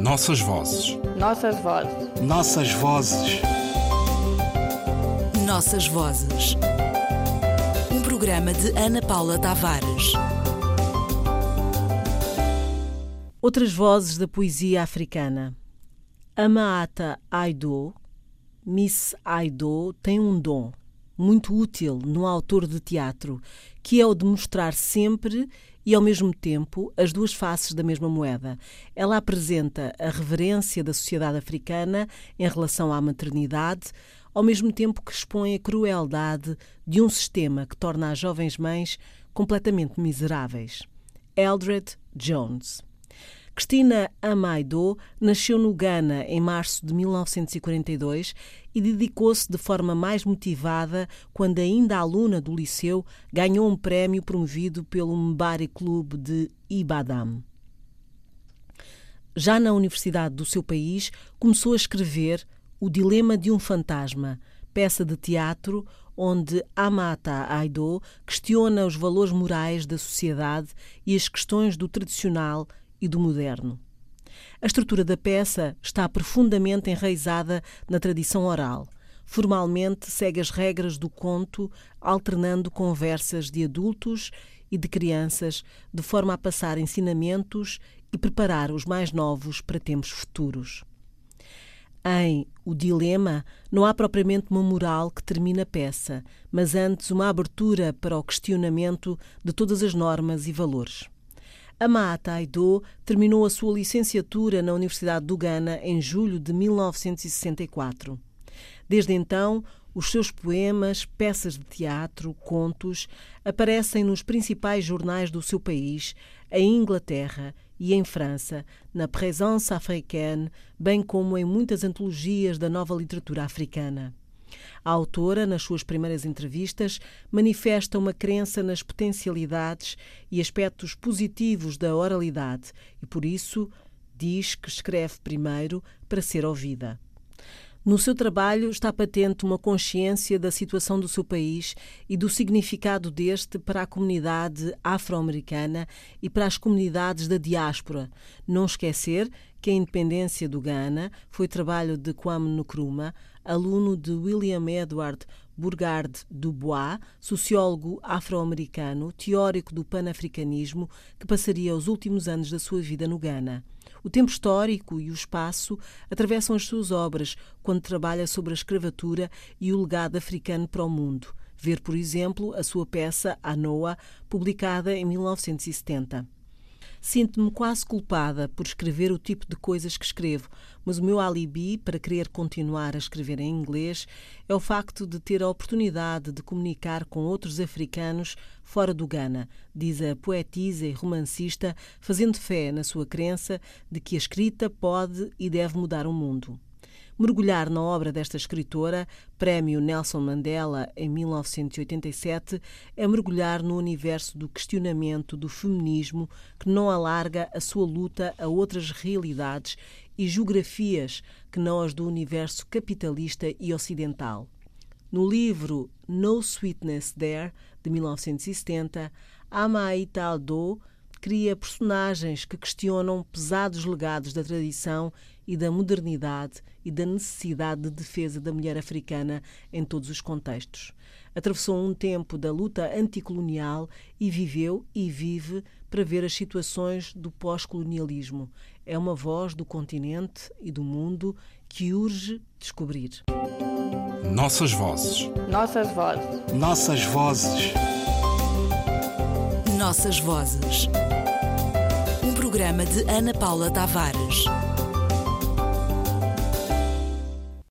Nossas vozes. Nossas vozes. Nossas vozes. Nossas vozes. Um programa de Ana Paula Tavares. Outras vozes da poesia africana. Amaata Aido, Miss Aido, tem um dom muito útil no autor de teatro, que é o de mostrar sempre e, ao mesmo tempo, as duas faces da mesma moeda. Ela apresenta a reverência da sociedade africana em relação à maternidade, ao mesmo tempo que expõe a crueldade de um sistema que torna as jovens mães completamente miseráveis. Eldred Jones Cristina Amaido nasceu no Ghana em março de 1942 e dedicou-se de forma mais motivada quando, ainda aluna do liceu, ganhou um prémio promovido pelo Mbari Club de Ibadan. Já na universidade do seu país, começou a escrever O Dilema de um Fantasma, peça de teatro onde Amata Aido questiona os valores morais da sociedade e as questões do tradicional e do moderno. A estrutura da peça está profundamente enraizada na tradição oral. Formalmente segue as regras do conto, alternando conversas de adultos e de crianças, de forma a passar ensinamentos e preparar os mais novos para tempos futuros. Em O Dilema, não há propriamente uma moral que termine a peça, mas antes uma abertura para o questionamento de todas as normas e valores. Amata Aido terminou a sua licenciatura na Universidade do Ghana em julho de 1964. Desde então, os seus poemas, peças de teatro, contos aparecem nos principais jornais do seu país, em Inglaterra e em França, na Présence africaine, bem como em muitas antologias da nova literatura africana. A autora, nas suas primeiras entrevistas, manifesta uma crença nas potencialidades e aspectos positivos da oralidade e, por isso, diz que escreve primeiro para ser ouvida. No seu trabalho está patente uma consciência da situação do seu país e do significado deste para a comunidade afro-americana e para as comunidades da diáspora. Não esquecer que a independência do Ghana foi trabalho de Kwame Nkrumah, aluno de William Edward Burgard Dubois, sociólogo afro-americano, teórico do panafricanismo, que passaria os últimos anos da sua vida no Ghana. O tempo histórico e o espaço atravessam as suas obras quando trabalha sobre a escravatura e o legado africano para o mundo. Ver, por exemplo, a sua peça Anoa, publicada em 1970. Sinto-me quase culpada por escrever o tipo de coisas que escrevo, mas o meu alibi para querer continuar a escrever em inglês é o facto de ter a oportunidade de comunicar com outros africanos fora do Ghana, diz a poetisa e romancista, fazendo fé na sua crença de que a escrita pode e deve mudar o mundo. Mergulhar na obra desta escritora, Prémio Nelson Mandela em 1987, é mergulhar no universo do questionamento do feminismo que não alarga a sua luta a outras realidades e geografias que não as do universo capitalista e ocidental. No livro No Sweetness There, de 1970, Amaita Aldo cria personagens que questionam pesados legados da tradição e da modernidade e da necessidade de defesa da mulher africana em todos os contextos. Atravessou um tempo da luta anticolonial e viveu e vive para ver as situações do pós-colonialismo. É uma voz do continente e do mundo que urge descobrir. Nossas vozes. Nossas vozes. Nossas vozes. Nossas vozes. Um programa de Ana Paula Tavares.